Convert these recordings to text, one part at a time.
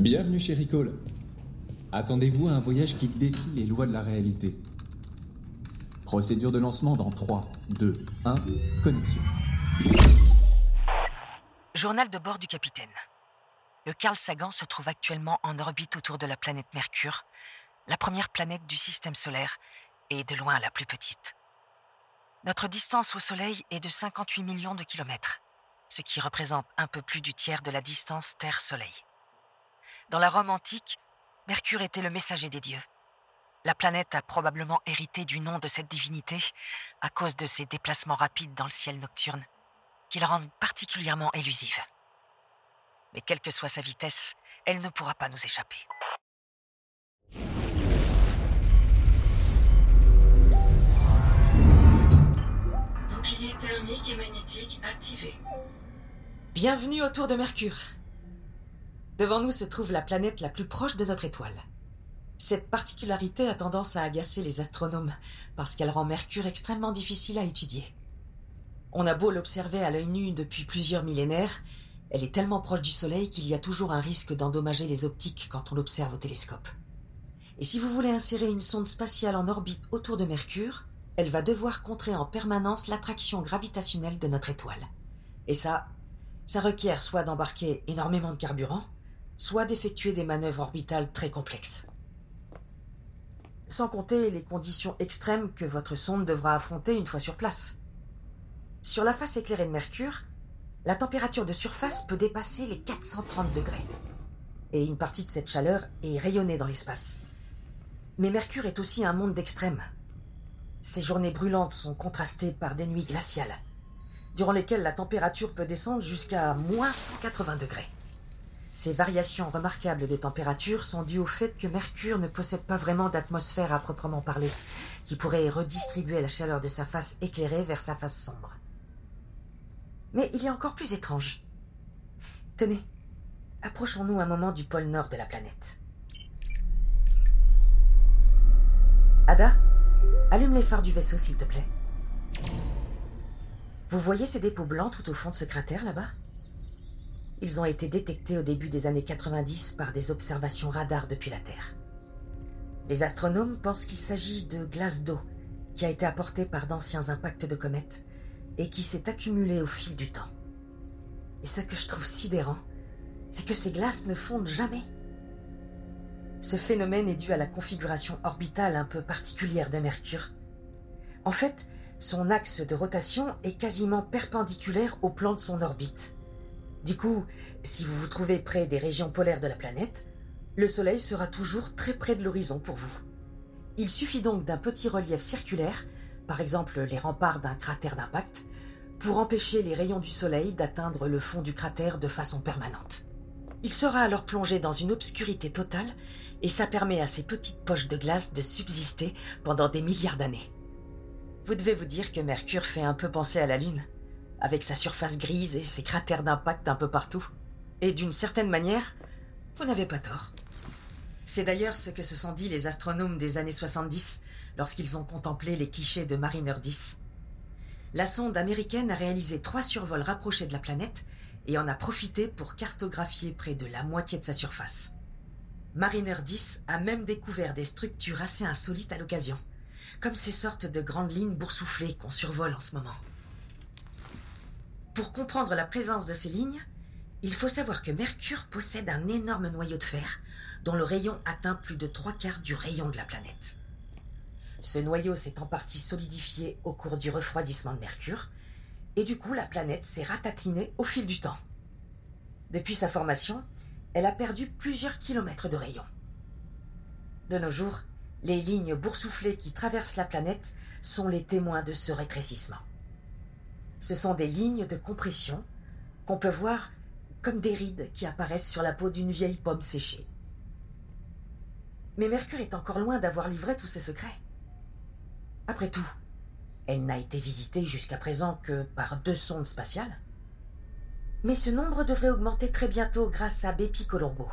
Bienvenue chez Ricole. Attendez-vous à un voyage qui défie les lois de la réalité. Procédure de lancement dans 3, 2, 1, connexion. Journal de bord du capitaine. Le Carl Sagan se trouve actuellement en orbite autour de la planète Mercure, la première planète du système solaire et de loin la plus petite. Notre distance au Soleil est de 58 millions de kilomètres, ce qui représente un peu plus du tiers de la distance Terre-Soleil. Dans la Rome antique, Mercure était le messager des dieux. La planète a probablement hérité du nom de cette divinité à cause de ses déplacements rapides dans le ciel nocturne, qui la rendent particulièrement élusive. Mais quelle que soit sa vitesse, elle ne pourra pas nous échapper. Bouclier thermique et magnétique activé. Bienvenue autour de Mercure. Devant nous se trouve la planète la plus proche de notre étoile. Cette particularité a tendance à agacer les astronomes parce qu'elle rend Mercure extrêmement difficile à étudier. On a beau l'observer à l'œil nu depuis plusieurs millénaires, elle est tellement proche du Soleil qu'il y a toujours un risque d'endommager les optiques quand on l'observe au télescope. Et si vous voulez insérer une sonde spatiale en orbite autour de Mercure, elle va devoir contrer en permanence l'attraction gravitationnelle de notre étoile. Et ça, ça requiert soit d'embarquer énormément de carburant, soit d'effectuer des manœuvres orbitales très complexes. Sans compter les conditions extrêmes que votre sonde devra affronter une fois sur place. Sur la face éclairée de Mercure, la température de surface peut dépasser les 430 degrés. Et une partie de cette chaleur est rayonnée dans l'espace. Mais Mercure est aussi un monde d'extrêmes. Ces journées brûlantes sont contrastées par des nuits glaciales, durant lesquelles la température peut descendre jusqu'à moins 180 degrés. Ces variations remarquables de température sont dues au fait que Mercure ne possède pas vraiment d'atmosphère à proprement parler, qui pourrait redistribuer la chaleur de sa face éclairée vers sa face sombre. Mais il y a encore plus étrange. Tenez, approchons-nous un moment du pôle nord de la planète. Ada, allume les phares du vaisseau, s'il te plaît. Vous voyez ces dépôts blancs tout au fond de ce cratère là-bas? Ils ont été détectés au début des années 90 par des observations radar depuis la Terre. Les astronomes pensent qu'il s'agit de glace d'eau qui a été apportée par d'anciens impacts de comètes et qui s'est accumulée au fil du temps. Et ce que je trouve sidérant, c'est que ces glaces ne fondent jamais. Ce phénomène est dû à la configuration orbitale un peu particulière de Mercure. En fait, son axe de rotation est quasiment perpendiculaire au plan de son orbite. Du coup, si vous vous trouvez près des régions polaires de la planète, le Soleil sera toujours très près de l'horizon pour vous. Il suffit donc d'un petit relief circulaire, par exemple les remparts d'un cratère d'impact, pour empêcher les rayons du Soleil d'atteindre le fond du cratère de façon permanente. Il sera alors plongé dans une obscurité totale et ça permet à ces petites poches de glace de subsister pendant des milliards d'années. Vous devez vous dire que Mercure fait un peu penser à la Lune, avec sa surface grise et ses cratères d'impact un peu partout. Et d'une certaine manière, vous n'avez pas tort. C'est d'ailleurs ce que se sont dit les astronomes des années 70 lorsqu'ils ont contemplé les clichés de Mariner 10. La sonde américaine a réalisé trois survols rapprochés de la planète et en a profité pour cartographier près de la moitié de sa surface. Mariner 10 a même découvert des structures assez insolites à l'occasion, comme ces sortes de grandes lignes boursouflées qu'on survole en ce moment. Pour comprendre la présence de ces lignes, il faut savoir que Mercure possède un énorme noyau de fer dont le rayon atteint plus de trois quarts du rayon de la planète. Ce noyau s'est en partie solidifié au cours du refroidissement de Mercure, et du coup la planète s'est ratatinée au fil du temps. Depuis sa formation, elle a perdu plusieurs kilomètres de rayon. De nos jours, les lignes boursouflées qui traversent la planète sont les témoins de ce rétrécissement. Ce sont des lignes de compression qu'on peut voir comme des rides qui apparaissent sur la peau d'une vieille pomme séchée. Mais Mercure est encore loin d'avoir livré tous ses secrets. Après tout, elle n'a été visitée jusqu'à présent que par deux sondes spatiales. Mais ce nombre devrait augmenter très bientôt grâce à Bepi Colombo,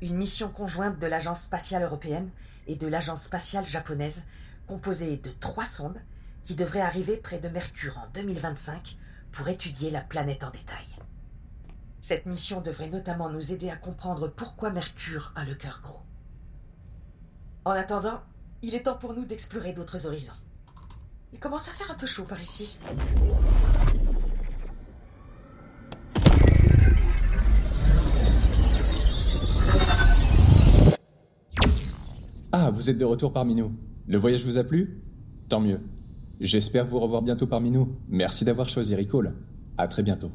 une mission conjointe de l'Agence spatiale européenne et de l'Agence spatiale japonaise, composée de trois sondes qui devraient arriver près de Mercure en 2025 pour étudier la planète en détail. Cette mission devrait notamment nous aider à comprendre pourquoi Mercure a le cœur gros. En attendant, il est temps pour nous d'explorer d'autres horizons. Il commence à faire un peu chaud par ici. Ah, vous êtes de retour parmi nous. Le voyage vous a plu? Tant mieux. J'espère vous revoir bientôt parmi nous. Merci d'avoir choisi Recall. À très bientôt.